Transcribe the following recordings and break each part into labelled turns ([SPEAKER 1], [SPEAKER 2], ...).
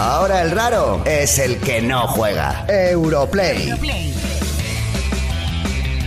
[SPEAKER 1] Ahora el raro es el que no juega. Europlay.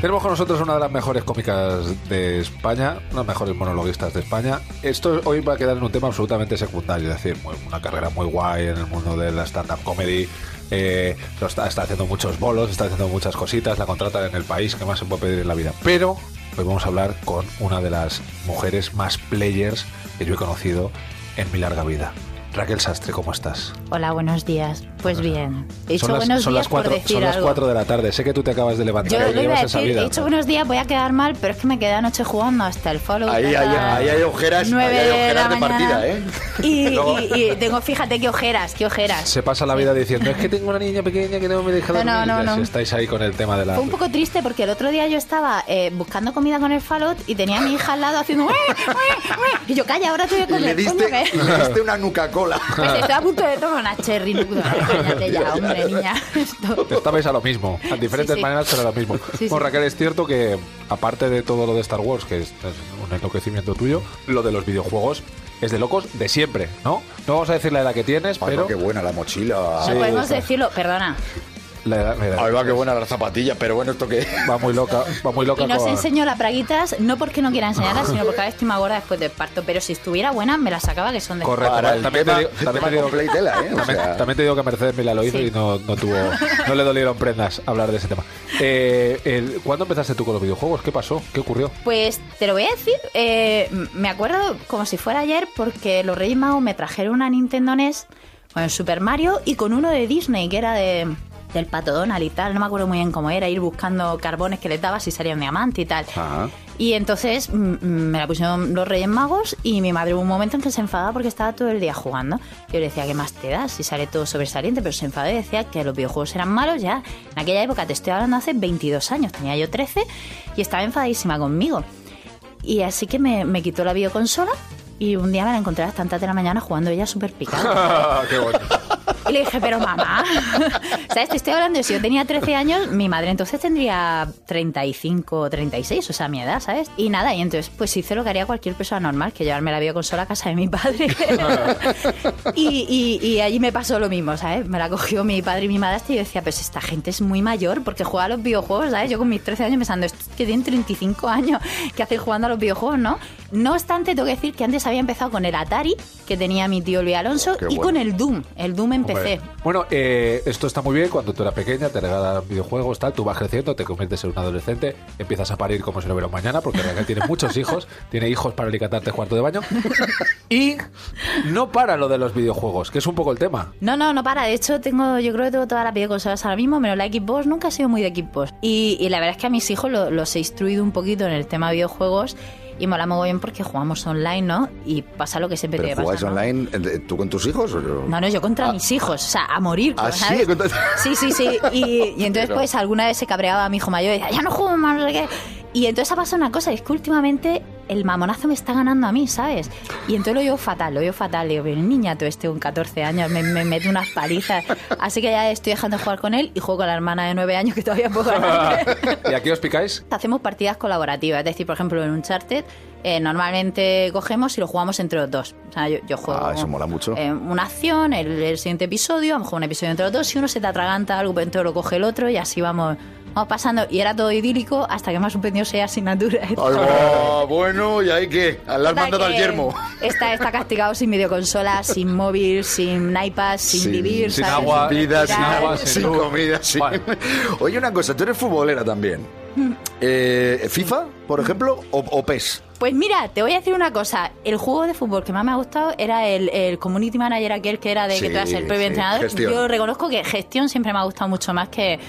[SPEAKER 2] Tenemos con nosotros una de las mejores cómicas de España, una de las mejores monologuistas de España. Esto hoy va a quedar en un tema absolutamente secundario, es decir, una carrera muy guay en el mundo de la stand-up comedy. eh, está, está haciendo muchos bolos, está haciendo muchas cositas, la contratan en el país, que más se puede pedir en la vida? Pero hoy vamos a hablar con una de las mujeres más players que yo he conocido en mi larga vida. Raquel Sastre, ¿cómo estás?
[SPEAKER 3] Hola, buenos días. Pues bien. He dicho
[SPEAKER 2] son las,
[SPEAKER 3] buenos
[SPEAKER 2] son
[SPEAKER 3] días
[SPEAKER 2] las cuatro,
[SPEAKER 3] por decir
[SPEAKER 2] son las
[SPEAKER 3] algo.
[SPEAKER 2] cuatro de la tarde. Sé que tú te acabas de levantar
[SPEAKER 3] Yo iba
[SPEAKER 2] llevas
[SPEAKER 3] a
[SPEAKER 2] esa
[SPEAKER 3] decir,
[SPEAKER 2] vida.
[SPEAKER 3] he dicho buenos días, voy a quedar mal, pero es que me quedé anoche jugando hasta el follow.
[SPEAKER 4] Ahí, hay ojeras,
[SPEAKER 3] nueve
[SPEAKER 4] ahí hay
[SPEAKER 3] de
[SPEAKER 4] ojeras de
[SPEAKER 3] mañana.
[SPEAKER 4] partida, ¿eh?
[SPEAKER 3] Y,
[SPEAKER 4] Luego-
[SPEAKER 3] y- y tengo, fíjate qué ojeras, qué ojeras.
[SPEAKER 2] Se pasa la vida diciendo, es que tengo una niña pequeña que no me deja
[SPEAKER 3] No,
[SPEAKER 2] dormir.
[SPEAKER 3] no, no, no.
[SPEAKER 2] si estáis ahí con el tema de la...
[SPEAKER 3] Fue un poco triste porque el otro día yo estaba eh, buscando comida con el falot y tenía a mi hija al lado haciendo... Y yo, calla, ahora te voy a
[SPEAKER 4] Y
[SPEAKER 3] comer.
[SPEAKER 4] le diste,
[SPEAKER 3] coño, que-
[SPEAKER 4] le diste una Nuca-Cola.
[SPEAKER 3] Pues estoy a punto de tomar una cherry. Cállate ya, hombre, niña. Esto-
[SPEAKER 2] Estabais a lo mismo, a diferentes
[SPEAKER 3] Sí, sí.
[SPEAKER 2] maneras, pero a lo mismo.
[SPEAKER 3] Sí,
[SPEAKER 2] Bueno. Raquel, es cierto que, aparte de todo lo de Star Wars, que es, es un enloquecimiento tuyo, lo de los videojuegos es de locos de siempre, ¿no? No vamos a decir la edad que tienes,
[SPEAKER 4] Ay,
[SPEAKER 2] pero...
[SPEAKER 4] qué buena la mochila.
[SPEAKER 3] no podemos decirlo, perdona.
[SPEAKER 2] La edad, la edad-
[SPEAKER 4] Ay, va, qué buena la zapatilla, pero bueno, ¿esto qué?
[SPEAKER 2] Va muy loca, va muy loca
[SPEAKER 3] Y no os
[SPEAKER 2] con-
[SPEAKER 3] enseño las braguitas, no porque no quiera enseñarlas, sino porque ahora estoy más gorda después del parto. Pero si estuviera buena, me las sacaba que son de...
[SPEAKER 2] Correcto.
[SPEAKER 4] Para el
[SPEAKER 2] también
[SPEAKER 4] tema,
[SPEAKER 2] te digo-
[SPEAKER 4] el
[SPEAKER 2] también
[SPEAKER 4] tema
[SPEAKER 2] te digo-
[SPEAKER 4] con Playtela, ¿eh?
[SPEAKER 2] También,
[SPEAKER 4] sea,
[SPEAKER 2] también te digo que Mercedes Mila lo hizo
[SPEAKER 3] Sí.
[SPEAKER 2] y no, no tuvo, no le dolieron prendas hablar de ese tema. Eh, el- ¿Cuándo empezaste tú con los videojuegos? ¿Qué pasó? ¿Qué ocurrió?
[SPEAKER 3] Pues te lo voy a decir, eh, me acuerdo como si fuera ayer porque los Reyes Magos me trajeron una Nintendo NES con el Super Mario y con uno de Disney que era de del Pato Donald y tal, no me acuerdo muy bien cómo era, ir buscando carbones que le dabas y salía un diamante y tal.
[SPEAKER 4] Ajá.
[SPEAKER 3] Y entonces mm, mm, me la pusieron los Reyes Magos y mi madre hubo un momento en que se enfadaba porque estaba todo el día jugando. Yo le decía, ¿qué más te da? Si sale todo sobresaliente, pero se enfadó y decía que los videojuegos eran malos ya. En aquella época, te estoy hablando hace 22 años, tenía yo 13 y estaba enfadísima conmigo. Y así que me, me quitó la videoconsola y un día me la encontré a las tantas de la mañana jugando ella súper picada.
[SPEAKER 2] Qué bueno.
[SPEAKER 3] Y le dije, pero mamá, ¿sabes? Te estoy hablando si yo tenía 13 años, mi madre entonces tendría 35 o 36, o sea, mi edad, ¿sabes? Y nada, y entonces pues hice lo que haría cualquier persona normal, que llevarme la videoconsola a casa de mi padre. y, y- y allí me pasó lo mismo, ¿sabes? Me la cogió mi padre y mi madre y yo decía, pues esta gente es muy mayor porque juega a los videojuegos, ¿sabes? Yo con mis 13 años pensando, estos que tienen 35 años, ¿qué hacen jugando a los videojuegos, no? No obstante, tengo que decir que antes había empezado con el Atari, que tenía mi tío Luis Alonso, y
[SPEAKER 4] bueno.
[SPEAKER 3] con el Doom. El Doom empecé.
[SPEAKER 2] Bueno, eh, esto está muy bien cuando tú eras pequeña, te regalan videojuegos, tal, tú vas creciendo, te conviertes en un adolescente, empiezas a parir como si no hubiera un mañana, porque Raquel tiene muchos hijos, tiene hijos para alicatarte cuarto de baño, y no para lo de los videojuegos, que es un poco el tema.
[SPEAKER 3] No, no, no para. De hecho, tengo, yo creo que tengo todas las videoconsolas ahora mismo, menos la Xbox. Nunca he sido muy de Xbox. Y, y la verdad es que a mis hijos lo- los he instruido un poquito en el tema de videojuegos y mola bien porque jugamos online, ¿no? Y pasa lo que siempre
[SPEAKER 4] ¿Pero
[SPEAKER 3] te pasa.
[SPEAKER 4] jugáis
[SPEAKER 3] ¿no?
[SPEAKER 4] online eh, tú con tus hijos? o no?
[SPEAKER 3] No, no, yo contra
[SPEAKER 4] Ah.
[SPEAKER 3] mis hijos, o sea, a morir.
[SPEAKER 4] ¿Ah, sí?
[SPEAKER 3] ¿sabes? Sí, sí, sí. Y, y entonces, pues, alguna vez se cabreaba mi hijo mayor y decía, ya no juego más, no sé qué. Y entonces ha pasado una cosa, es que últimamente el mamonazo me está ganando a mí, ¿sabes? Y entonces lo llevo fatal, lo llevo fatal. Digo, pero niña, tú este con 14 años me, me mete unas palizas. Así que ya estoy dejando de jugar con él y juego con la hermana de 9 años que todavía puedo ganar.
[SPEAKER 2] ¿Y aquí os picáis?
[SPEAKER 3] Hacemos partidas colaborativas, es decir, por ejemplo, en Uncharted eh, normalmente cogemos y lo jugamos entre los dos. O sea, yo, yo juego
[SPEAKER 4] Ah, eso mola mucho.
[SPEAKER 3] eh, una acción, el, el siguiente episodio, a lo mejor un episodio entre los dos, si uno se te atraganta algo, entonces lo coge el otro y así vamos, vamos pasando. Y era todo idílico hasta que me ha suspendido seis asignaturas.
[SPEAKER 4] Bueno, ¿y ahí qué? ¿Le has mandado al
[SPEAKER 3] que
[SPEAKER 4] yermo?
[SPEAKER 3] Está, está castigado sin videoconsola, sin móvil, sin iPad, sin,
[SPEAKER 4] Sin-
[SPEAKER 3] vivir,
[SPEAKER 2] sin
[SPEAKER 3] ¿sabes?
[SPEAKER 2] agua,
[SPEAKER 4] vida, sin
[SPEAKER 2] agua,
[SPEAKER 4] sin,
[SPEAKER 2] sin
[SPEAKER 4] comida, sin...
[SPEAKER 2] Vale.
[SPEAKER 4] Oye, una cosa, tú eres futbolera también. Eh, ¿FIFA, por ejemplo, o, o PES?
[SPEAKER 3] Pues mira, te voy a decir una cosa. El juego de fútbol que más me ha gustado era el, el Community Manager aquel que era de que
[SPEAKER 4] Sí,
[SPEAKER 3] tú eras el propio
[SPEAKER 4] sí,
[SPEAKER 3] entrenador.
[SPEAKER 4] gestión.
[SPEAKER 3] Yo reconozco que gestión siempre me ha gustado mucho más que,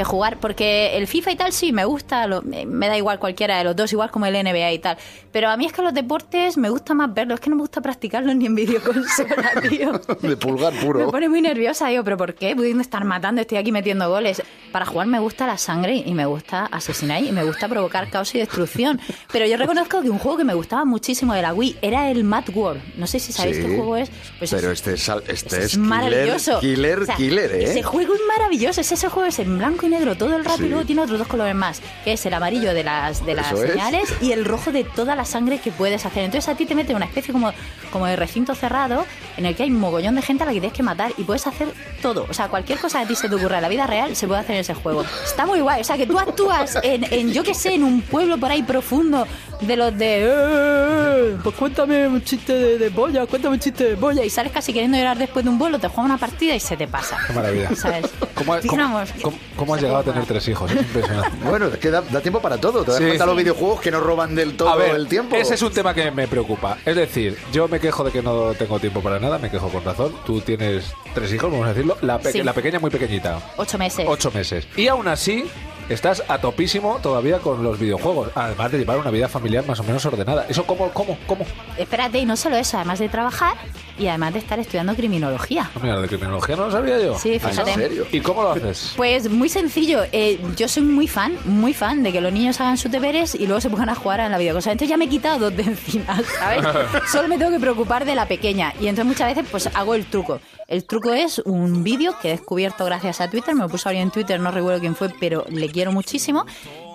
[SPEAKER 3] que jugar, porque el FIFA y tal sí me gusta, lo- me me da igual cualquiera de los dos, igual como el NBA y tal. Pero a mí es que los deportes me gusta más verlos, es que no me gusta practicarlos ni en videoconsola, tío.
[SPEAKER 4] De pulgar
[SPEAKER 3] Me
[SPEAKER 4] puro.
[SPEAKER 3] pone muy nerviosa, digo, pero ¿por qué? Pudiendo estar matando, estoy aquí metiendo goles. Para jugar me gusta la sangre y me gusta asesinar y me gusta provocar caos y destrucción. Pero yo reconozco que un juego que me gustaba muchísimo de la Wii era el Mad World. No sé si sabéis
[SPEAKER 4] Sí,
[SPEAKER 3] qué juego es. Pues
[SPEAKER 4] pero
[SPEAKER 3] es-
[SPEAKER 4] este es, este
[SPEAKER 3] es
[SPEAKER 4] es killer,
[SPEAKER 3] maravilloso.
[SPEAKER 4] killer,
[SPEAKER 3] O sea,
[SPEAKER 4] killer, ¿eh?
[SPEAKER 3] Ese juego es maravilloso, es ese juego es en blanco y negro todo el rato
[SPEAKER 4] Sí.
[SPEAKER 3] y luego tiene otros dos colores más, que es el amarillo de las, de las
[SPEAKER 4] Eso es.
[SPEAKER 3] señales y el rojo de toda la sangre que puedes hacer. Entonces a ti te mete una especie como, como de recinto cerrado en el que hay un mogollón de gente a la que tienes que matar y puedes hacer todo. O sea, cualquier cosa que a ti se te ocurra en la vida real se puede hacer en ese juego. Está muy guay. O sea, que tú actúas en, en yo qué sé, en un pueblo por ahí profundo de los de... "Eh, Pues cuéntame un chiste de, de boya, cuéntame un chiste de boya. Y sales casi queriendo llorar después de un vuelo, te juega una partida y se te pasa.
[SPEAKER 2] Qué maravilla.
[SPEAKER 3] ¿Sabes?
[SPEAKER 2] ¿Cómo, cómo- cómo- cómo has llegado a tener tres hijos? Es impresionante.
[SPEAKER 4] Bueno, es que da, da tiempo para todo. Te das
[SPEAKER 2] Sí.
[SPEAKER 4] cuenta los videojuegos que no roban del todo
[SPEAKER 2] A ver,
[SPEAKER 4] el tiempo.
[SPEAKER 2] ese es un tema que me preocupa. Es decir, yo me quejo de que no tengo tiempo para nada, me quejo con razón. Tú tienes tres hijos, vamos a decirlo. La, pe-
[SPEAKER 3] Sí.
[SPEAKER 2] la pequeña muy pequeñita,
[SPEAKER 3] Ocho meses.
[SPEAKER 2] ocho meses. Y aún así, estás a topísimo todavía con los videojuegos. Además de llevar una vida familiar más o menos ordenada. ¿Eso cómo, cómo, cómo?
[SPEAKER 3] Espérate, y no solo eso, además de trabajar y además de estar estudiando criminología.
[SPEAKER 2] No, mira, de criminología no lo sabía yo.
[SPEAKER 3] Sí,
[SPEAKER 4] Ah,
[SPEAKER 3] fíjate.
[SPEAKER 4] ¿En serio?
[SPEAKER 2] ¿Y cómo lo haces?
[SPEAKER 3] Pues muy sencillo. eh, yo soy muy fan, muy fan de que los niños hagan sus deberes y luego se pongan a jugar en la videoconsola. Entonces ya me he quitado dos de encima, ¿sabes? Solo me tengo que preocupar de la pequeña. Y entonces muchas veces pues hago el truco. El truco es un vídeo que he descubierto gracias a Twitter. Me lo puso alguien en Twitter, no recuerdo quién fue, pero le quiero muchísimo.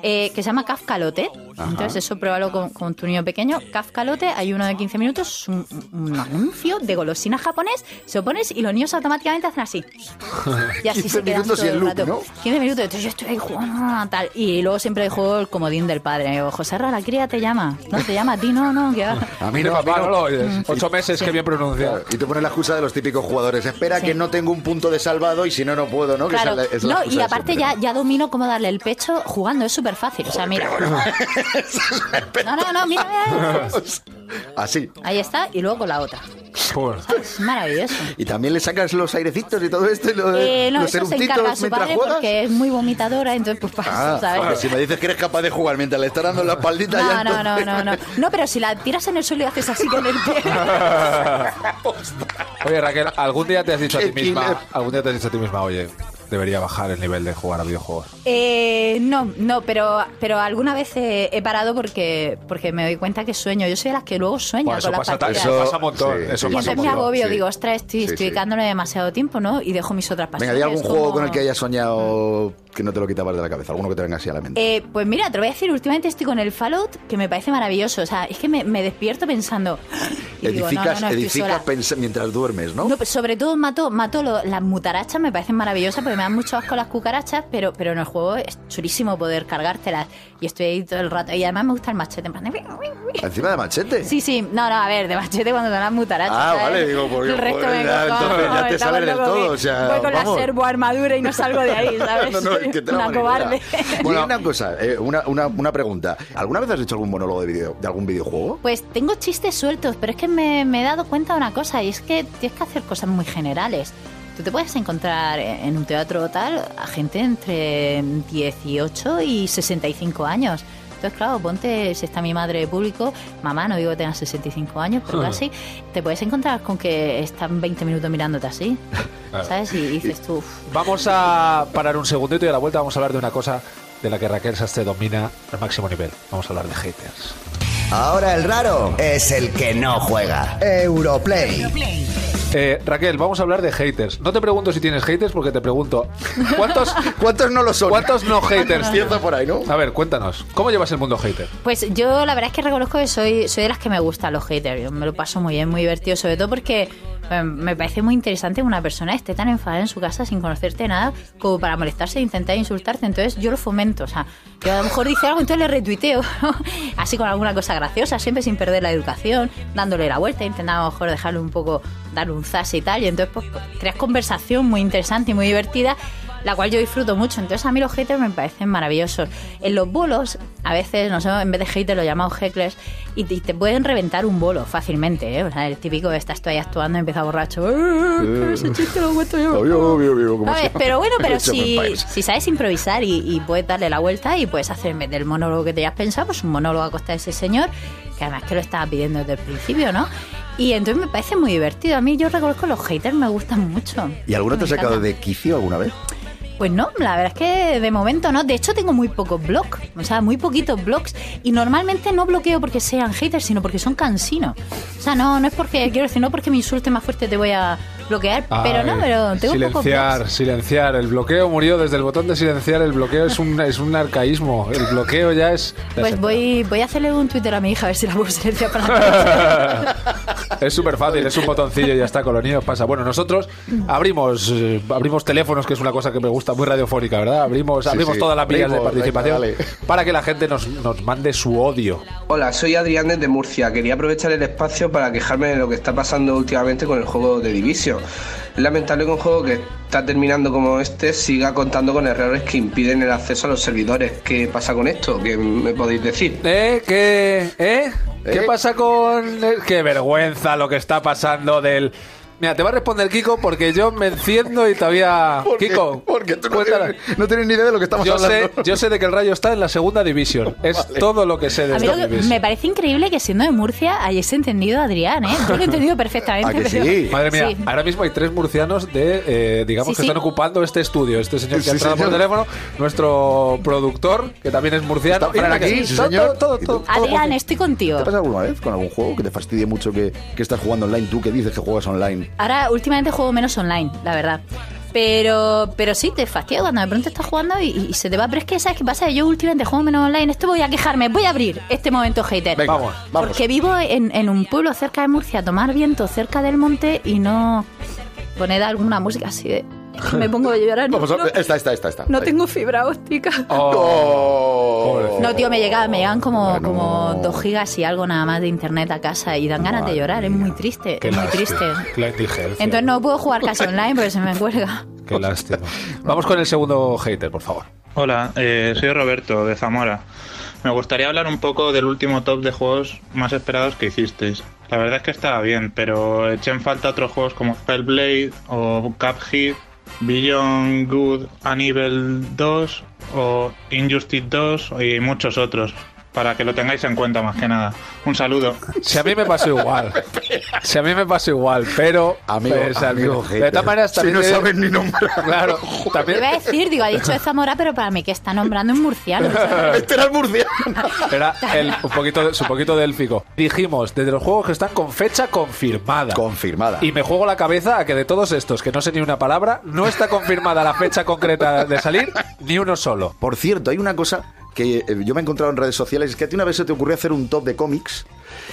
[SPEAKER 3] Eh, que se llama Kafkalote. Entonces eso pruébalo con, con tu niño pequeño. Kafkalote, hay uno de 15 minutos, es un, un anuncio de golosina japonés. Se lo pones y los niños automáticamente hacen así. Y así
[SPEAKER 4] 15
[SPEAKER 3] se quedan
[SPEAKER 4] minutos y
[SPEAKER 3] todo
[SPEAKER 4] el loop,
[SPEAKER 3] rato.
[SPEAKER 4] ¿no?
[SPEAKER 3] 15 minutos, entonces yo estoy ahí jugando ah, tal. Y luego siempre juego el comodín del padre. Digo, José Ra, la cría te llama. No, te llama a ti, no, no. Que.
[SPEAKER 4] A mí
[SPEAKER 2] De
[SPEAKER 4] no, a mí
[SPEAKER 2] papá no lo
[SPEAKER 4] no.
[SPEAKER 2] oyes. Ocho meses, qué bien pronunciado.
[SPEAKER 4] Y tú pones la excusa de los típicos jugadores. Espera
[SPEAKER 3] Sí.
[SPEAKER 4] que no tengo un punto de salvado y si no, no puedo, ¿no? Que
[SPEAKER 3] Claro,
[SPEAKER 4] esa es la- es la
[SPEAKER 3] no, y aparte ya, ya domino cómo darle el pecho jugando, es súper fácil. O sea, mira. No, no, no, mira, mira.
[SPEAKER 4] Así.
[SPEAKER 3] Ahí está, y luego con la otra. Maravilloso.
[SPEAKER 4] Y también le sacas los airecitos y todo esto y lo-
[SPEAKER 3] Eh, no,
[SPEAKER 4] los
[SPEAKER 3] eso se encarga su
[SPEAKER 4] mientras
[SPEAKER 3] padre
[SPEAKER 4] juegas.
[SPEAKER 3] porque es muy vomitadora, entonces pues pasa,
[SPEAKER 4] Ah, si me dices que eres capaz de jugar mientras le estás dando la espaldita
[SPEAKER 3] No,
[SPEAKER 4] ya
[SPEAKER 3] no, no,
[SPEAKER 4] entonces-
[SPEAKER 3] no, no. No, pero si la tiras en el suelo y haces así con el pie.
[SPEAKER 2] Oye, Raquel, ¿algún día te has dicho a ti misma, algún día te has dicho a ti misma, oye, debería bajar el nivel de jugar a videojuegos?
[SPEAKER 3] Eh, no, no, pero, pero alguna vez he, he parado porque, porque me doy cuenta que sueño. Yo soy de las que luego sueña
[SPEAKER 2] Bueno, eso
[SPEAKER 3] con las
[SPEAKER 2] pasa,
[SPEAKER 3] partidas.
[SPEAKER 2] eso pasa un montón.
[SPEAKER 4] sí,
[SPEAKER 2] eso
[SPEAKER 4] sí,
[SPEAKER 3] y entonces me agobio,
[SPEAKER 4] sí.
[SPEAKER 3] digo, ostras, estoy,
[SPEAKER 4] Sí,
[SPEAKER 3] estoy
[SPEAKER 4] sí.
[SPEAKER 3] dedicándole demasiado tiempo, ¿no? Y dejo mis otras
[SPEAKER 4] Venga,
[SPEAKER 3] pasiones.
[SPEAKER 4] ¿hay algún
[SPEAKER 3] como-
[SPEAKER 4] juego con el que hayas soñado que no te lo quitabas de la cabeza? ¿Alguno que te venga así a la mente?
[SPEAKER 3] Eh, pues mira, te lo voy a decir, últimamente estoy con el Fallout, que me parece maravilloso. O sea, es que me, me despierto pensando... y digo, no, no,
[SPEAKER 4] edificas edificas pens- mientras duermes, ¿no?
[SPEAKER 3] No, pero sobre todo mato, mato lo- las mutarachas, me parecen maravillosas porque me dan mucho asco las cucarachas, pero, pero en el juego es chulísimo poder cargártelas. Y estoy ahí todo el rato. Y además me gusta el machete. en plan de-
[SPEAKER 4] Encima de machete.
[SPEAKER 3] Sí, sí, no, no, a ver, de machete cuando te dan las mutarachas.
[SPEAKER 4] Ah,
[SPEAKER 3] ¿sabes?
[SPEAKER 4] vale, digo, porque,
[SPEAKER 3] El resto
[SPEAKER 4] joder,
[SPEAKER 3] me
[SPEAKER 4] ya,
[SPEAKER 3] cojo,
[SPEAKER 4] entonces ya
[SPEAKER 3] no,
[SPEAKER 4] te sales del todo,
[SPEAKER 3] que
[SPEAKER 4] o sea,
[SPEAKER 3] Voy con
[SPEAKER 4] vamos.
[SPEAKER 3] la servo armadura y no salgo de ahí, ¿sabes?
[SPEAKER 4] No, no, es que te
[SPEAKER 3] Una cobarde.
[SPEAKER 4] Bueno, una cosa, eh, una, una, una pregunta. ¿Alguna vez has hecho algún monólogo de, video, de algún videojuego?
[SPEAKER 3] Pues tengo chistes sueltos, pero es que me, me he dado cuenta de una cosa, y es que tienes que hacer cosas muy generales. Tú te puedes encontrar en un teatro tal a gente entre 18 y 65 años. Entonces, claro, ponte, si está mi madre de público, mamá, no digo que tengas 65 años, pero casi, te puedes encontrar con que están 20 minutos mirándote así,
[SPEAKER 2] Claro.
[SPEAKER 3] ¿sabes? Y dices tú, "Uf,
[SPEAKER 2] Vamos a parar un segundito y a la vuelta vamos a hablar de una cosa de la que Raquel Sastre domina al máximo nivel. Vamos a hablar de haters.
[SPEAKER 1] Ahora el raro es el que no juega. Europlay.
[SPEAKER 2] Eh, Raquel, vamos a hablar de haters. No te pregunto si tienes haters porque te pregunto, ¿cuántos,
[SPEAKER 4] ¿Cuántos no lo son?
[SPEAKER 2] cuántos no haters?
[SPEAKER 4] Empieza por ahí, ¿no?
[SPEAKER 2] A ver, cuéntanos, ¿cómo llevas el mundo hater?
[SPEAKER 3] Pues yo la verdad es que reconozco que soy, soy de las que me gustan los haters. Yo me lo paso muy bien, muy divertido, sobre todo porque me parece muy interesante que una persona esté tan enfadada en su casa sin conocerte nada como para molestarse e intentar insultarte. Entonces yo lo fomento. O sea, yo a lo mejor dice algo, entonces le retuiteo. Así con alguna cosa graciosa, siempre sin perder la educación, dándole la vuelta, intentando a lo mejor dejarle un poco, darle un zas y tal. Y entonces pues, creas conversación muy interesante y muy divertida la cual yo disfruto mucho. Entonces a mí los haters me parecen maravillosos. En los bolos, a veces, no sé, en vez de haters lo llamamos hecklers y te, pueden reventar un bolo fácilmente, ¿eh? O sea, el típico de estás tú ahí actuando y empieza borracho. "Eh, ese chiste lo cuento yo".
[SPEAKER 4] Obvio, obvio, obvio, siempre.
[SPEAKER 3] pero bueno, pero si, si sabes improvisar y, y puedes darle la vuelta y puedes hacer del monólogo que te hayas pensado, pues un monólogo a costa de ese señor, que además que lo estaba pidiendo desde el principio, ¿no? Y entonces me parece muy divertido. A mí yo reconozco los haters me gustan mucho.
[SPEAKER 4] ¿Y alguno te ha sacado de quicio alguna vez?
[SPEAKER 3] Pues no, la verdad es que de momento no. De hecho, tengo muy pocos blogs, o sea, muy poquitos blogs. Y normalmente no bloqueo porque sean haters, sino porque son cansinos. O sea, no, no es porque, quiero decir, no porque me insulte más fuerte te voy a, bloquear, pero no, pero tengo un poco
[SPEAKER 2] Silenciar, silenciar. El bloqueo murió desde el botón de silenciar. El bloqueo es un, es un arcaísmo. El bloqueo ya es.
[SPEAKER 3] Pues voy, voy a hacerle un Twitter a mi hija a ver si la puedo silenciar para
[SPEAKER 2] es súper fácil, es un botoncillo y ya está, con los niños pasa. Bueno, nosotros abrimos eh, abrimos teléfonos, que es una cosa que me gusta, muy radiofónica, ¿verdad? Abrimos, abrimos
[SPEAKER 4] sí.
[SPEAKER 2] todas las vías de participación
[SPEAKER 4] venga,
[SPEAKER 2] para que la gente nos, nos mande su odio.
[SPEAKER 5] Hola, soy Adrián desde Murcia. Quería aprovechar el espacio para quejarme de lo que está pasando últimamente con el juego de Division. Lamentable que un juego que está terminando como este siga contando con errores que impiden el acceso a los servidores. ¿Qué pasa con esto? ¿Qué me podéis decir?
[SPEAKER 2] ¿Eh? ¿Qué? ¿Eh? ¿Qué
[SPEAKER 4] ¿Eh?
[SPEAKER 2] pasa con...? Qué vergüenza lo que está pasando del... Mira, te va a responder Kiko porque yo me enciendo y todavía...
[SPEAKER 4] ¿Por qué?
[SPEAKER 2] Kiko,
[SPEAKER 4] Porque tú no tienes, no tienes ni idea de lo que estamos
[SPEAKER 2] Yo sé, yo sé de que el Rayo está en la segunda división. Es todo lo que sé de
[SPEAKER 3] A mí
[SPEAKER 2] esta
[SPEAKER 3] lo que-
[SPEAKER 2] división.
[SPEAKER 3] me parece increíble que siendo de Murcia hayáis entendido a Adrián, ¿eh? Yo lo he entendido perfectamente.
[SPEAKER 4] ¿A que
[SPEAKER 3] pero-
[SPEAKER 4] sí?
[SPEAKER 2] Madre mía,
[SPEAKER 3] Sí.
[SPEAKER 2] ahora mismo hay tres murcianos de, eh, digamos,
[SPEAKER 3] Sí,
[SPEAKER 2] que
[SPEAKER 3] sí.
[SPEAKER 2] están ocupando este estudio. Este señor que
[SPEAKER 4] Sí,
[SPEAKER 2] ha entrado por teléfono, nuestro productor, que también es murciano.
[SPEAKER 4] Está-
[SPEAKER 2] que
[SPEAKER 4] aquí, sí,
[SPEAKER 2] todo,
[SPEAKER 4] señor.
[SPEAKER 2] todo, todo,
[SPEAKER 4] ¿Y
[SPEAKER 2] todo,
[SPEAKER 3] Adrián, estoy contigo.
[SPEAKER 4] ¿Te pasa alguna vez con algún juego que te fastidie mucho que, que estás jugando online? Tú que dices que juegas online.
[SPEAKER 3] Ahora, últimamente juego menos online, la verdad. Pero, pero sí, te fastidia cuando de pronto estás jugando y, y se te va. Pero es que, ¿sabes qué pasa? Yo últimamente juego menos online. Esto voy a quejarme. Voy a abrir este momento hater.
[SPEAKER 4] Venga,
[SPEAKER 2] Vamos,
[SPEAKER 4] vamos.
[SPEAKER 3] Porque vivo en, en un pueblo cerca de Murcia, tomar viento cerca del monte y no poner alguna música así de. Me pongo a llorar. No,
[SPEAKER 4] Vamos a-
[SPEAKER 3] no-
[SPEAKER 4] esta, esta, esta, esta.
[SPEAKER 3] no
[SPEAKER 4] Ahí.
[SPEAKER 3] tengo fibra óptica.
[SPEAKER 4] Oh.
[SPEAKER 3] No, tío, me llegan, me llegan como,
[SPEAKER 4] Bueno.
[SPEAKER 3] como dos gigas y algo nada más de internet a casa y dan ganas
[SPEAKER 4] Madre
[SPEAKER 3] de llorar. Es muy triste,
[SPEAKER 2] Qué
[SPEAKER 3] es muy triste. Entonces no puedo jugar casi online porque se me cuelga.
[SPEAKER 2] Qué lástima. Vamos con el segundo hater, por favor.
[SPEAKER 6] Hola, eh, soy Roberto de Zamora. Me gustaría hablar un poco del último top de juegos más esperados que hicisteis. La verdad es que estaba bien, pero eché en falta otros juegos como Spellblade o Cuphead, Beyond Good and Evil 2 o Injustice 2 y muchos otros. Para que lo tengáis en cuenta más que nada. Un saludo.
[SPEAKER 2] Si a mí me pasó igual. Si a mí me pasó igual, pero.
[SPEAKER 4] Amigo,
[SPEAKER 2] pues,
[SPEAKER 4] amigo
[SPEAKER 2] final- de todas maneras,
[SPEAKER 4] Si
[SPEAKER 2] también.
[SPEAKER 4] no
[SPEAKER 2] te-
[SPEAKER 4] sabes ni nombrar.
[SPEAKER 2] Claro,
[SPEAKER 3] Te
[SPEAKER 2] también.
[SPEAKER 3] iba a decir, digo, ha dicho de Zamora, pero para mí que está nombrando un murciano. ¿sabes?
[SPEAKER 4] Este era el murciano.
[SPEAKER 2] Era el, un poquito, su poquito délfico. Dijimos, desde los juegos que están con fecha confirmada.
[SPEAKER 4] Confirmada.
[SPEAKER 2] Y me juego la cabeza a que de todos estos, que no sé ni una palabra, no está confirmada la fecha concreta de salir, ni uno solo.
[SPEAKER 4] Por cierto, hay una cosa que eh, yo me he encontrado en redes sociales, es que a ti una vez se te ocurrió hacer un top de cómics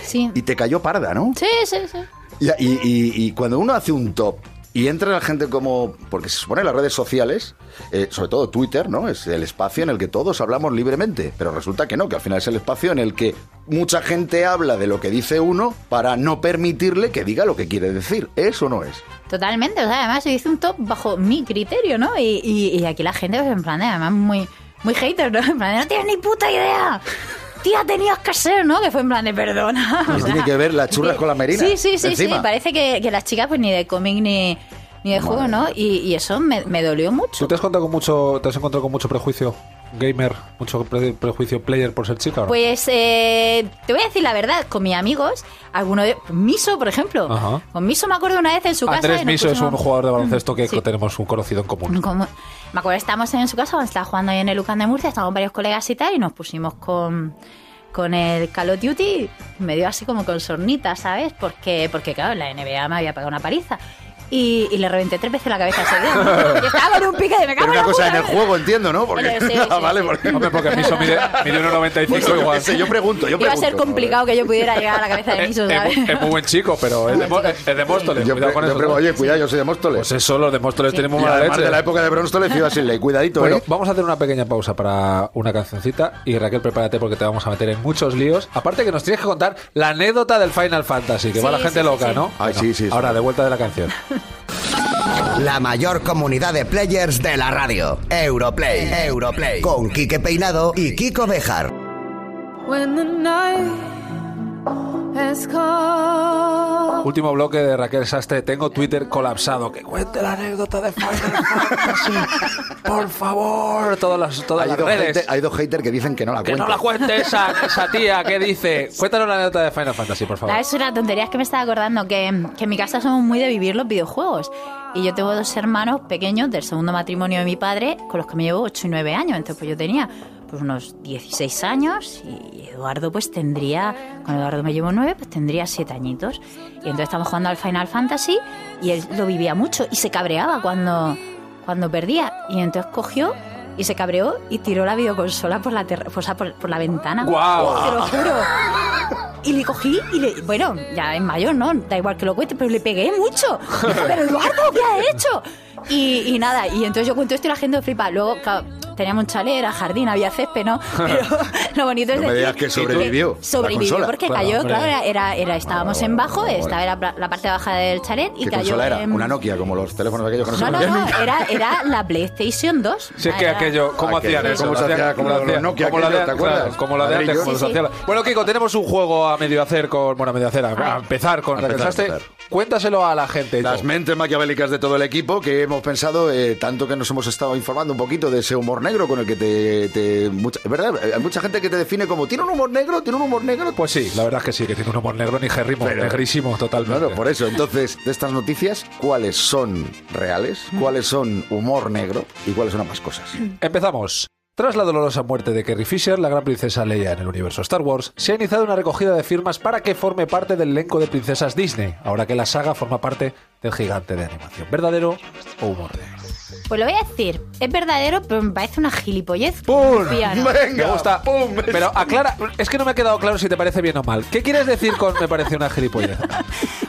[SPEAKER 3] Sí.
[SPEAKER 4] y te cayó parda, ¿no?
[SPEAKER 3] Sí, sí, sí.
[SPEAKER 4] Y, y- y- y cuando uno hace un top y entra la gente como... Porque se supone las redes sociales, eh, sobre todo Twitter, ¿no? Es el espacio en el que todos hablamos libremente. Pero resulta que no, que al final es el espacio en el que mucha gente habla de lo que dice uno para no permitirle que diga lo que quiere decir. ¿Eso no es?
[SPEAKER 3] Totalmente, o sea, además yo hice un top bajo mi criterio, ¿no? Y, y- y aquí la gente, pues, en plan, de, además, muy, muy hater, ¿no? En plan, de, no tienes ni puta idea. Tía, tenías que ser, ¿no? Que fue en plan de perdona.
[SPEAKER 4] Y
[SPEAKER 3] o
[SPEAKER 4] tiene que ver las churras con la merina,
[SPEAKER 3] Sí, sí, sí,
[SPEAKER 4] encima.
[SPEAKER 3] sí. Parece que, que las chicas, pues ni de cómic ni, ni de juego, ¿no? Y, y eso me, me dolió
[SPEAKER 2] ¿Tú
[SPEAKER 3] mucho.
[SPEAKER 2] te has encontrado con mucho, te has encontrado con mucho prejuicio gamer, mucho pre- prejuicio player por ser chica o no?
[SPEAKER 3] Pues eh, te voy a decir la verdad, con mis amigos, alguno de. Miso, por ejemplo.
[SPEAKER 2] Ajá.
[SPEAKER 3] Con Miso me acuerdo una vez en su casa.
[SPEAKER 2] Andrés Miso es un jugador de baloncesto que
[SPEAKER 3] Sí.
[SPEAKER 2] tenemos un conocido en común.
[SPEAKER 3] Como- me acuerdo, estábamos en su casa cuando estaba jugando ahí en el Lucan de Murcia, estábamos varios colegas y tal, y nos pusimos con, con el Call of Duty, me dio así como con sornita, ¿sabes? Porque, porque claro, en la NBA me había pegado una paliza. Y, y le reventé tres veces la cabeza enseguida. Y estaba con un pique de me cago
[SPEAKER 4] Pero
[SPEAKER 3] en
[SPEAKER 4] una
[SPEAKER 3] la
[SPEAKER 4] cosa
[SPEAKER 3] puta,
[SPEAKER 4] en el juego, entiendo, ¿no? Porque,
[SPEAKER 3] Pero sí,
[SPEAKER 4] Ah,
[SPEAKER 3] sí,
[SPEAKER 4] vale,
[SPEAKER 3] sí.
[SPEAKER 4] porque...
[SPEAKER 2] Hombre, porque Miso mide, mide 1,95
[SPEAKER 4] Pues,
[SPEAKER 2] igual.
[SPEAKER 4] yo pregunto, yo
[SPEAKER 3] Iba a
[SPEAKER 4] pregunto.
[SPEAKER 3] ser complicado que yo pudiera llegar a la cabeza de
[SPEAKER 2] Es,
[SPEAKER 3] Miso,
[SPEAKER 2] es
[SPEAKER 3] ¿sabes?
[SPEAKER 2] muy- es muy buen chico, pero es de, Mo- es de Móstoles.
[SPEAKER 4] Yo,
[SPEAKER 2] cuidado con
[SPEAKER 4] yo
[SPEAKER 2] eso.
[SPEAKER 4] pre-
[SPEAKER 2] ¿no?
[SPEAKER 4] oye, cuidado, yo soy de Móstoles.
[SPEAKER 2] Pues eso, los de Móstoles tienen muy
[SPEAKER 4] y
[SPEAKER 2] mala
[SPEAKER 4] además
[SPEAKER 2] leche.
[SPEAKER 4] de la época de Bróstoles, iba sin ley. Cuidadito,
[SPEAKER 2] Bueno,
[SPEAKER 4] ¿eh?
[SPEAKER 2] vamos a hacer una pequeña pausa para una cancioncita y Raquel, prepárate porque te vamos a meter en muchos líos. Aparte que nos tienes que contar la anécdota del Final Fantasy, que
[SPEAKER 3] Sí,
[SPEAKER 2] va la gente
[SPEAKER 3] sí,
[SPEAKER 2] loca,
[SPEAKER 3] sí.
[SPEAKER 2] ¿no?
[SPEAKER 4] Ay, sí, sí, sí.
[SPEAKER 2] Ahora, de vuelta de la canción.
[SPEAKER 1] La mayor comunidad de players de la radio. Europlay. Europlay. Con Quique Peinado y Kiko Bejar.
[SPEAKER 7] When the night has come.
[SPEAKER 2] Último bloque de Raquel Sastre. Tengo Twitter colapsado. Que cuente la anécdota de Final Fantasy. Por favor. Todas las, todas
[SPEAKER 4] Hay
[SPEAKER 2] las
[SPEAKER 4] dos,
[SPEAKER 2] redes.
[SPEAKER 4] hater- hay dos haters que dicen que no la
[SPEAKER 2] Que
[SPEAKER 4] cuenten.
[SPEAKER 2] no la cuente esa, esa tía que dice. Cuéntanos la anécdota de Final Fantasy, por favor.
[SPEAKER 3] Ah, Es una tontería, es que me estaba acordando que, que en mi casa somos muy de vivir los videojuegos. Y yo tengo dos hermanos pequeños del segundo matrimonio de mi padre, con los que me llevo 8 y 9 años. Entonces, pues yo tenía pues unos 16 años y Eduardo pues tendría, con Eduardo me llevo 9, pues tendría 7 añitos. Y entonces estamos jugando al Final Fantasy y él lo vivía mucho y se cabreaba cuando, cuando perdía. Y entonces cogió y se cabreó y tiró la videoconsola por la, terra- sea, por, por la ventana.
[SPEAKER 2] ¡Guau!
[SPEAKER 3] Te lo juro. Y le cogí y le. Bueno, ya es mayor, ¿no? Da igual que lo cuente, pero le pegué mucho. Pero Eduardo, ¿qué ha hecho? Y, y nada, y entonces yo cuento esto y la gente flipa. Luego, claro, teníamos un chalet, era jardín, había césped, ¿no? Pero lo bonito es
[SPEAKER 4] No me
[SPEAKER 3] decir
[SPEAKER 4] digas que sobrevivió la
[SPEAKER 3] Sobrevivió
[SPEAKER 4] consola.
[SPEAKER 3] porque
[SPEAKER 2] Bueno,
[SPEAKER 3] cayó,
[SPEAKER 2] hombre.
[SPEAKER 3] claro, era, era, era- estábamos
[SPEAKER 4] Bueno,
[SPEAKER 3] en bajo,
[SPEAKER 4] bueno,
[SPEAKER 3] estaba era la, la parte baja del chalet y
[SPEAKER 4] ¿Qué
[SPEAKER 3] cayó.
[SPEAKER 4] consola era?
[SPEAKER 3] en-
[SPEAKER 4] Una Nokia, como los teléfonos aquellos que no se
[SPEAKER 3] No, no,
[SPEAKER 4] movían
[SPEAKER 3] no,
[SPEAKER 4] nunca.
[SPEAKER 3] era, era la PlayStation 2.
[SPEAKER 2] Si es que
[SPEAKER 3] Era-
[SPEAKER 2] aquello, ¿cómo
[SPEAKER 4] Aquello,
[SPEAKER 2] hacían eso?
[SPEAKER 4] ¿cómo se hacía? Como Nokia
[SPEAKER 2] la de
[SPEAKER 4] aquellos, ¿te
[SPEAKER 2] antes,
[SPEAKER 4] acuerdas?
[SPEAKER 2] claro, Como la de antes, como los
[SPEAKER 3] Sí, sí.
[SPEAKER 2] hacía la- Bueno, Kiko, tenemos un juego a medio hacer con. Bueno, a medio hacer, a, a empezar con Cuéntaselo a la gente.
[SPEAKER 4] Las mentes maquiavélicas de todo el equipo que hemos pensado, eh, tanto que nos hemos estado informando un poquito de ese humor negro con el que te... te- mucha- verdad, hay mucha gente que te define como, ¿tiene un humor negro? ¿Tiene un humor negro?
[SPEAKER 2] Pues sí, la verdad es que sí, que tiene un humor negro ni jerrimo,
[SPEAKER 4] Pero-
[SPEAKER 2] negrísimo totalmente.
[SPEAKER 4] Claro, por eso. Entonces, de estas noticias, ¿cuáles son reales? ¿Cuáles son humor negro? ¿Y cuáles son ambas cosas?
[SPEAKER 2] Empezamos. Tras la dolorosa muerte de Carrie Fisher, la gran princesa Leia en el universo Star Wars, se ha iniciado una recogida de firmas para que forme parte del elenco de princesas Disney, ahora que la saga forma parte del gigante de animación. ¿Verdadero o humor?
[SPEAKER 3] Pues lo voy a decir, es verdadero, pero me parece una gilipollez.
[SPEAKER 2] ¡Pum!
[SPEAKER 3] Piano.
[SPEAKER 4] Venga,
[SPEAKER 2] me gusta.
[SPEAKER 4] ¡pum!
[SPEAKER 2] Pero aclara, es que no me ha quedado claro si te parece bien o mal. ¿Qué quieres decir con me parece una gilipollez?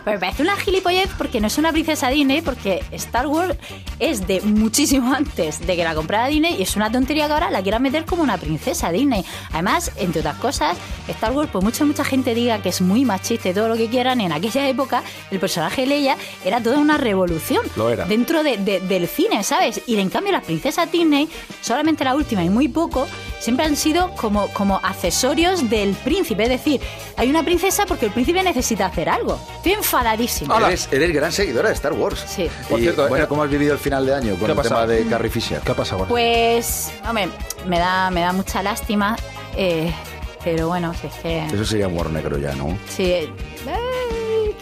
[SPEAKER 3] Pues me parece una gilipollez porque no es una princesa Disney, porque Star Wars es de muchísimo antes de que la comprara Disney y es una tontería que ahora la quieran meter como una princesa Disney. Además, entre otras cosas, Star Wars, por mucho mucha gente diga que es muy machista y todo lo que quieran, en aquella época el personaje de Leia era toda una revolución
[SPEAKER 2] Lo era.
[SPEAKER 3] dentro de- de- del cine, ¿sabes? Y en cambio las princesas Disney, solamente la última y muy poco, siempre han sido como, como accesorios del príncipe. Es decir, hay una princesa porque el príncipe necesita hacer algo. Estoy enfadadísima.
[SPEAKER 2] Hola.
[SPEAKER 4] Eres, eres gran seguidora de Star Wars.
[SPEAKER 3] Sí.
[SPEAKER 2] Por
[SPEAKER 4] Y,
[SPEAKER 2] cierto,
[SPEAKER 4] bueno,
[SPEAKER 2] eh,
[SPEAKER 4] ¿cómo has vivido el final de año con
[SPEAKER 2] ¿qué
[SPEAKER 4] el tema de Carrie Fisher?
[SPEAKER 2] ¿Qué ha pasado
[SPEAKER 3] Pues, hombre, me da, me da mucha lástima, eh, pero bueno, si es que...
[SPEAKER 4] Eso sería humor negro ya, ¿no?
[SPEAKER 3] Sí, eh,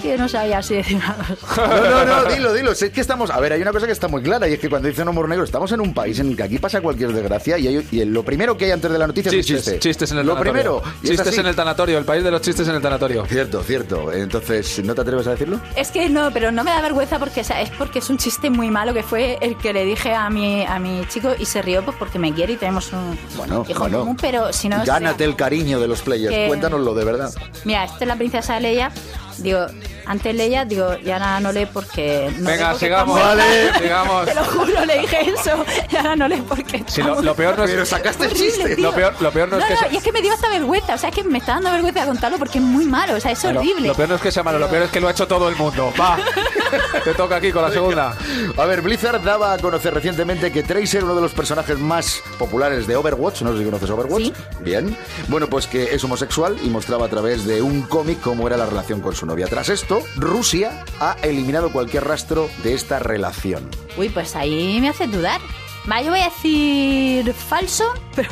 [SPEAKER 3] que no sabía si decir.
[SPEAKER 4] No, no, no, dilo, dilo. Si Es que estamos. A ver, hay una cosa que está muy clara y es que cuando dicen humor negro, estamos en un país en el que aquí pasa cualquier desgracia y, hay- y lo primero que hay antes de la noticia es un chiste.
[SPEAKER 2] chistes en el
[SPEAKER 4] Lo
[SPEAKER 2] tanatorio.
[SPEAKER 4] primero.
[SPEAKER 2] Chistes en el tanatorio, el país de los chistes en el tanatorio.
[SPEAKER 4] Cierto, cierto. Entonces, ¿no te atreves a decirlo?
[SPEAKER 3] Es que no, pero no me da vergüenza porque o sea, es porque es un chiste muy malo que fue el que le dije a mi, a mi chico y se rió pues porque me quiere y tenemos un
[SPEAKER 4] Bueno,
[SPEAKER 3] hijo
[SPEAKER 4] bueno.
[SPEAKER 3] común, pero si no... o sea,
[SPEAKER 4] Gánate el cariño de los players.
[SPEAKER 3] que-
[SPEAKER 4] Cuéntanoslo de verdad.
[SPEAKER 3] Mira, esta es la princesa Leia. Digo, antes Leia, digo, ya nada no lee porque... No
[SPEAKER 2] Venga, sigamos. Vale. Sigamos.
[SPEAKER 3] Te lo juro, le dije eso. Y ahora no lee porque...
[SPEAKER 2] Si lo, lo peor no es.
[SPEAKER 4] Pero sacaste
[SPEAKER 3] Horrible,
[SPEAKER 4] chiste.
[SPEAKER 3] tío.
[SPEAKER 2] Lo peor, lo peor no,
[SPEAKER 3] No,
[SPEAKER 2] es que
[SPEAKER 3] no,
[SPEAKER 2] sea-
[SPEAKER 3] y es que me dio hasta vergüenza. O sea, es que me está dando vergüenza contarlo porque es muy malo. O sea, es horrible.
[SPEAKER 2] Lo peor no es que sea malo, lo peor es que lo ha hecho todo el mundo. Va. Te toca aquí con la segunda.
[SPEAKER 4] A ver, Blizzard daba a conocer recientemente que Tracer, uno de los personajes más populares de Overwatch, no sé si conoces Overwatch.
[SPEAKER 3] Sí.
[SPEAKER 4] Bien. Bueno, pues que es homosexual y mostraba a través de un cómic cómo era la relación con su novia. Tras esto, Rusia ha eliminado cualquier rastro de esta relación.
[SPEAKER 3] Uy, pues ahí me hace dudar. Va, yo voy a decir falso, pero...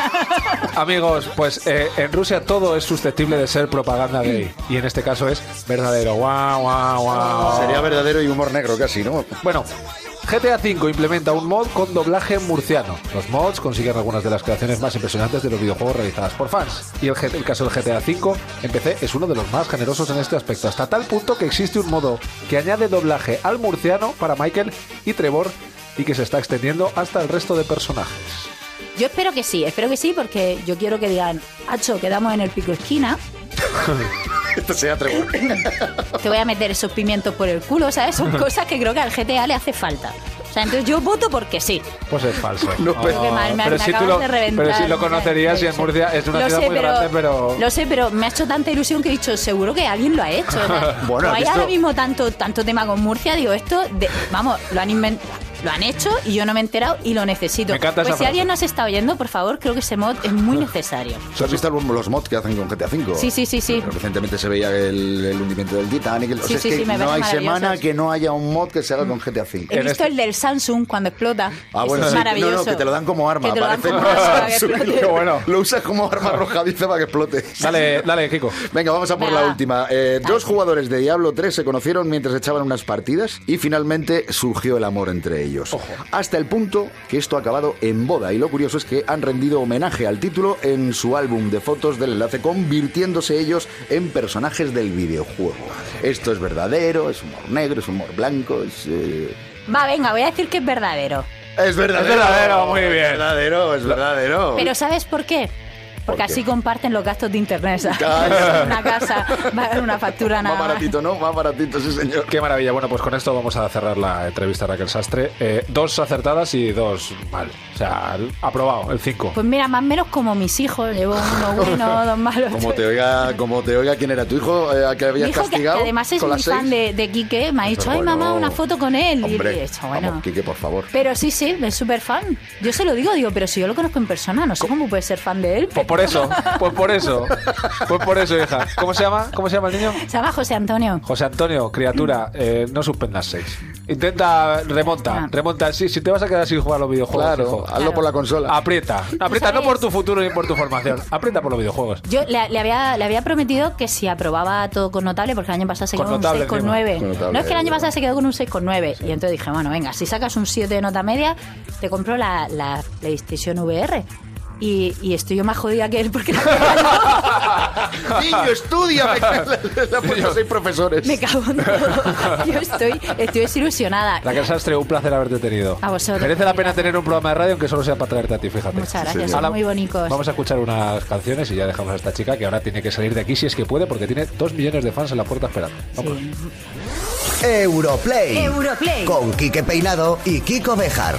[SPEAKER 2] Amigos, pues eh, en Rusia todo es susceptible de ser propaganda gay. Y en este caso es verdadero. Guau, guau, guau.
[SPEAKER 4] Sería verdadero y humor negro casi, ¿no?
[SPEAKER 2] Bueno, GTA V implementa un mod con doblaje murciano. Los mods consiguen algunas de las creaciones más impresionantes de los videojuegos realizadas por fans. Y el, caso del GTA V en PC es uno de los más generosos en este aspecto, hasta tal punto que existe un modo que añade doblaje al murciano para Michael y Trevor y que se está extendiendo hasta el resto de personajes.
[SPEAKER 3] Yo espero que sí, espero que sí, porque yo quiero que digan, Hacho, quedamos en el pico esquina,
[SPEAKER 4] Esto sea Trevor.
[SPEAKER 3] te voy a meter esos pimientos por el culo, ¿sabes? Son cosas que creo que al GTA le hace falta. O sea, entonces yo voto porque sí.
[SPEAKER 2] Pues es falso.
[SPEAKER 4] No,
[SPEAKER 3] Porque me- me-
[SPEAKER 2] pero,
[SPEAKER 3] me
[SPEAKER 2] si lo,
[SPEAKER 3] de reventar.
[SPEAKER 2] pero si lo conocerías y en Murcia es una
[SPEAKER 3] Lo
[SPEAKER 2] ciudad
[SPEAKER 3] sé,
[SPEAKER 2] muy grande, pero...
[SPEAKER 3] Lo sé, pero me ha hecho tanta ilusión que he dicho, seguro que alguien lo ha hecho. o sea,
[SPEAKER 4] Bueno,
[SPEAKER 3] hay
[SPEAKER 4] visto-
[SPEAKER 3] ahora mismo tanto, tanto tema con Murcia, digo, esto, de- vamos, lo han inventado. Lo han hecho y yo no me he enterado y lo necesito.
[SPEAKER 2] Me encanta
[SPEAKER 3] pues
[SPEAKER 2] esa
[SPEAKER 3] si
[SPEAKER 2] frase.
[SPEAKER 3] alguien nos está oyendo, por favor, creo que ese mod es muy necesario.
[SPEAKER 4] ¿Tú has visto los- mods que hacen con GTA V?
[SPEAKER 3] Sí, sí, sí, sí.
[SPEAKER 4] Recientemente se veía el, el hundimiento del Titanic. O sea,
[SPEAKER 3] Sí,
[SPEAKER 4] es
[SPEAKER 3] sí,
[SPEAKER 4] que
[SPEAKER 3] sí, me
[SPEAKER 4] no hay semana que no haya un mod que se haga con GTA V.
[SPEAKER 3] He visto
[SPEAKER 2] este-
[SPEAKER 3] el del Samsung cuando explota.
[SPEAKER 4] Ah, bueno,
[SPEAKER 3] es
[SPEAKER 4] sí.
[SPEAKER 3] maravilloso.
[SPEAKER 4] No, no, que te lo dan como arma.
[SPEAKER 3] Que te lo dan
[SPEAKER 4] parece
[SPEAKER 3] como arma
[SPEAKER 2] bueno.
[SPEAKER 4] Lo usas como arma arrojadiza para que explote.
[SPEAKER 2] Dale, dale, Kiko.
[SPEAKER 4] Venga, vamos a por la última. Eh, dos jugadores de Diablo 3 se conocieron mientras echaban unas partidas y finalmente surgió el amor entre ellos. Ellos. Hasta el punto que esto ha acabado en boda. Y lo curioso es que han rendido homenaje al título en su álbum de fotos del enlace, convirtiéndose ellos en personajes del videojuego. Esto es verdadero, es humor negro, es humor blanco, es... eh,
[SPEAKER 3] Va, venga, voy a decir que es verdadero.
[SPEAKER 4] Es verdadero.
[SPEAKER 2] Es verdadero, muy bien.
[SPEAKER 4] Es verdadero, es verdadero.
[SPEAKER 3] Pero ¿sabes por qué?
[SPEAKER 4] ¿Por
[SPEAKER 3] Porque
[SPEAKER 4] qué?
[SPEAKER 3] así comparten los gastos de internet. ¿sabes?
[SPEAKER 4] Claro.
[SPEAKER 3] Una casa va a haber una factura nada
[SPEAKER 4] Más
[SPEAKER 3] más.
[SPEAKER 4] baratito, ¿no? Más baratito, sí, señor.
[SPEAKER 2] Qué maravilla. Bueno, pues con esto vamos a cerrar la entrevista a Raquel Sastre. Eh, dos acertadas y dos mal. O sea, aprobado, el 5.
[SPEAKER 3] Pues mira, más o menos como mis hijos. Llevo uno bueno, dos malos.
[SPEAKER 4] Como te oiga, como te oiga quién era tu hijo, eh, a que habías
[SPEAKER 3] hijo, que,
[SPEAKER 4] castigado.
[SPEAKER 3] que además es
[SPEAKER 4] las
[SPEAKER 3] fan de, de Quique, me ha dicho,
[SPEAKER 4] Pero
[SPEAKER 3] ay mamá,
[SPEAKER 4] bueno,
[SPEAKER 3] una foto con él. Y
[SPEAKER 4] Hombre,
[SPEAKER 3] he dicho, bueno.
[SPEAKER 4] vamos, Quique, por favor.
[SPEAKER 3] Pero sí, sí, es súper fan. Yo se lo digo, digo, pero si yo lo conozco en persona, no sé cómo puede ser fan de él.
[SPEAKER 2] Pues por eso, pues por eso. Pues por eso, hija. ¿Cómo se llama? ¿Cómo se llama el niño?
[SPEAKER 3] Se llama José Antonio.
[SPEAKER 2] José Antonio, criatura, eh, no suspendas seis. Intenta, remonta,
[SPEAKER 3] Ah.
[SPEAKER 2] remonta. Sí, si te vas a quedar sin jugar a los videojuegos,
[SPEAKER 4] Claro,
[SPEAKER 2] hijo,
[SPEAKER 4] hazlo
[SPEAKER 3] Claro.
[SPEAKER 4] por la consola.
[SPEAKER 2] aprieta. Aprieta, no por tu futuro ni por tu formación. Aprieta por los videojuegos.
[SPEAKER 3] Yo le, le había, le había prometido que si aprobaba todo con notable, porque el año pasado se
[SPEAKER 2] Con
[SPEAKER 3] quedó con un
[SPEAKER 2] notable
[SPEAKER 3] 6,9.
[SPEAKER 4] Con notable,
[SPEAKER 3] No es que el año pasado se quedó con un 6,9. Y entonces dije, bueno, venga, si sacas un 7 de nota media, te compro la, la PlayStation VR. Y, y estoy yo más jodida que él porque la
[SPEAKER 4] Niño, estudia. Me, han puesto seis profesores.
[SPEAKER 3] me cago en todo. Yo estoy, estoy desilusionada.
[SPEAKER 2] Raquel Sastre, un placer haberte tenido.
[SPEAKER 3] A vosotros.
[SPEAKER 2] Merece la pena tener un programa de radio, aunque solo sea para traerte a ti, fíjate.
[SPEAKER 3] Muchas gracias, son muy bonitos.
[SPEAKER 2] Vamos a escuchar unas canciones y ya dejamos a esta chica que ahora tiene que salir de aquí si es que puede, porque tiene dos millones de fans en la puerta esperando. Vamos.
[SPEAKER 3] Sí.
[SPEAKER 1] Europlay.
[SPEAKER 3] Europlay.
[SPEAKER 1] Con Quique Peinado y Kiko Bejar.